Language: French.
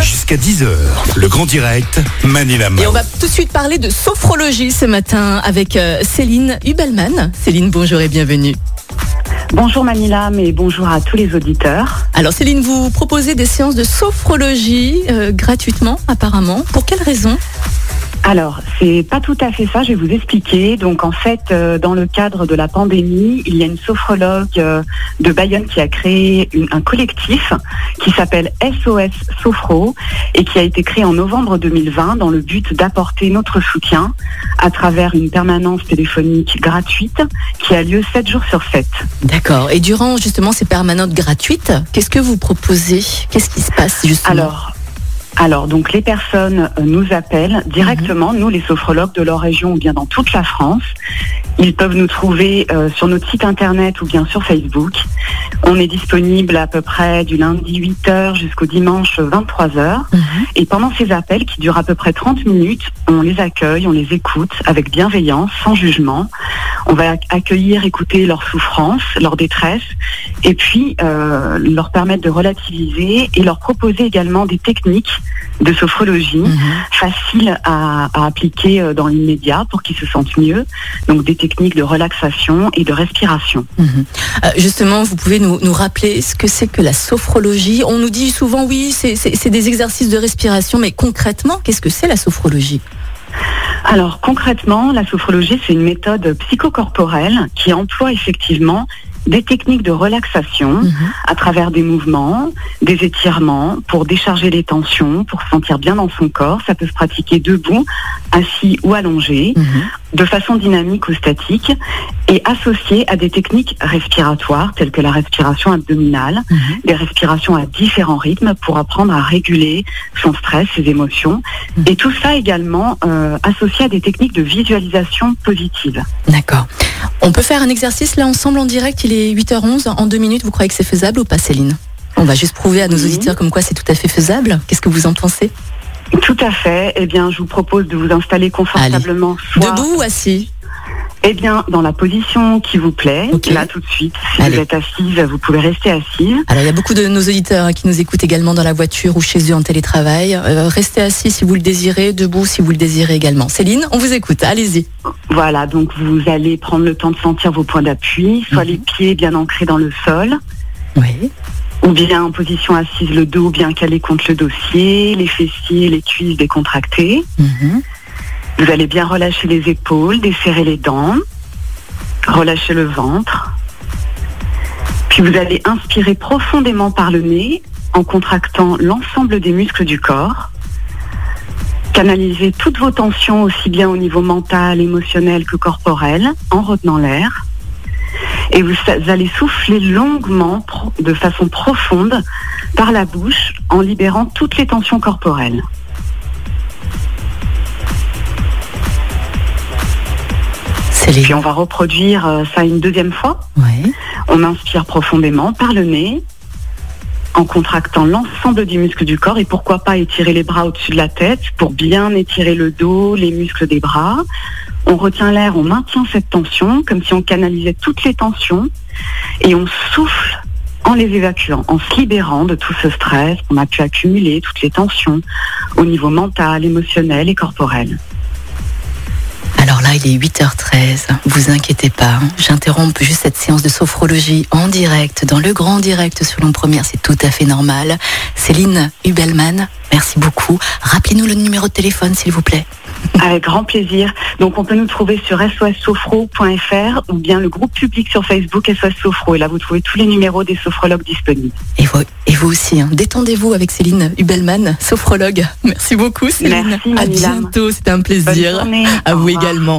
Jusqu'à 10h, le grand direct, Manila Et on va tout de suite parler de sophrologie ce matin avec euh, Céline Hubelman. Céline, bonjour et bienvenue. Bonjour Manila, mais bonjour à tous les auditeurs. Alors Céline, vous proposez des séances de sophrologie euh, gratuitement apparemment. Pour quelle raison? Alors, c'est pas tout à fait ça, je vais vous expliquer. Donc en fait, euh, dans le cadre de la pandémie, il y a une sophrologue euh, de Bayonne qui a créé une- un collectif qui s'appelle SOS Sophro et qui a été créé en novembre 2020 dans le but d'apporter notre soutien à travers une permanence téléphonique gratuite qui a lieu 7 jours sur 7. D'accord. Et durant justement ces permanentes gratuites, qu'est-ce que vous proposez? Qu'est-ce qui se passe justement? Alors, alors donc les personnes euh, nous appellent directement, nous les sophrologues de leur région ou bien dans toute la France. Ils peuvent nous trouver euh, sur notre site internet ou bien sur Facebook. On est disponible à peu près du lundi 8h jusqu'au dimanche 23h. Mhm. Et pendant ces appels qui durent à peu près 30 minutes, on les accueille, on les écoute avec bienveillance, sans jugement. On va ac- accueillir, écouter leurs souffrances, leur détresse, et puis euh, leur permettre de relativiser et leur proposer également des techniques de sophrologie Mhm. faciles à, à appliquer euh, dans l'immédiat pour qu'ils se sentent mieux. Donc des techniques de relaxation et de respiration. Mhm. Euh, justement, vous pouvez nous, nous rappeler ce que c'est que la sophrologie On nous dit souvent oui, c'est des exercices de respiration, mais concrètement, qu'est-ce que c'est la sophrologie? Alors concrètement, la sophrologie, c'est une méthode psychocorporelle qui emploie effectivement des techniques de relaxation Mhm. à travers des mouvements, des étirements pour décharger les tensions, pour se sentir bien dans son corps. Ça peut se pratiquer debout, assis ou allongé, Mhm. De façon dynamique ou statique et associé à des techniques respiratoires telles que la respiration abdominale, Mhm. des respirations à différents rythmes pour apprendre à réguler son stress, ses émotions. Mhm. Et tout ça également euh, associé à des techniques de visualisation positive. D'accord. On peut faire un exercice là ensemble en direct, il est 8h11, en deux minutes, vous croyez que c'est faisable ou pas Céline? On va juste prouver à nos auditeurs comme quoi c'est tout à fait faisable. Qu'est-ce que vous en pensez? Tout à fait. Eh bien, je vous propose de vous installer confortablement, soit Debout ou assis eh bien, dans la position qui vous plaît. Ok. Là, tout de suite. Si Allez. vous êtes assise, vous pouvez rester assise. Alors il y a beaucoup de nos auditeurs hein, qui nous écoutent également dans la voiture ou chez eux en télétravail. Euh, restez assis si vous le désirez, debout si vous le désirez également. Céline, on vous écoute, allez-y. Voilà, donc vous allez prendre le temps de sentir vos points d'appui, soit Mhm. les pieds bien ancrés dans le sol, Oui. Ou bien en position assise, le dos bien calé contre le dossier, les fessiers, les cuisses décontractées. Mhm. Vous allez bien relâcher les épaules, desserrer les dents, relâcher le ventre. Puis vous allez inspirer profondément par le nez en contractant l'ensemble des muscles du corps. Canaliser toutes vos tensions aussi bien au niveau mental, émotionnel que corporel en retenant l'air. Et vous allez souffler longuement, de façon profonde, par la bouche en libérant toutes les tensions corporelles. Puis on va reproduire euh, ça une deuxième fois. On inspire profondément par le nez en contractant l'ensemble des muscles du corps et pourquoi pas étirer les bras au-dessus de la tête pour bien étirer le dos, les muscles des bras. On retient l'air, on maintient cette tension comme si on canalisait toutes les tensions et on souffle en les évacuant, en se libérant de tout ce stress qu'on a pu accumuler, toutes les tensions au niveau mental, émotionnel et corporel. Alors là, il est 8h13. Vous inquiétez pas. hein. J'interromps juste cette séance de sophrologie en direct, dans le grand direct sur l'on première. C'est tout à fait normal. Céline Hubelman, merci beaucoup. Rappelez-nous le numéro de téléphone, s'il vous plaît. Avec grand plaisir. Donc on peut nous trouver sur sosophro.fr ou bien le groupe public sur Facebook SOS. Et là vous trouvez tous les numéros des sophrologues disponibles. Et vous, et vous aussi, hein. détendez-vous avec Céline Hubelman, sophrologue. Merci beaucoup, Céline. Merci, à bientôt, c'était un plaisir. À vous également.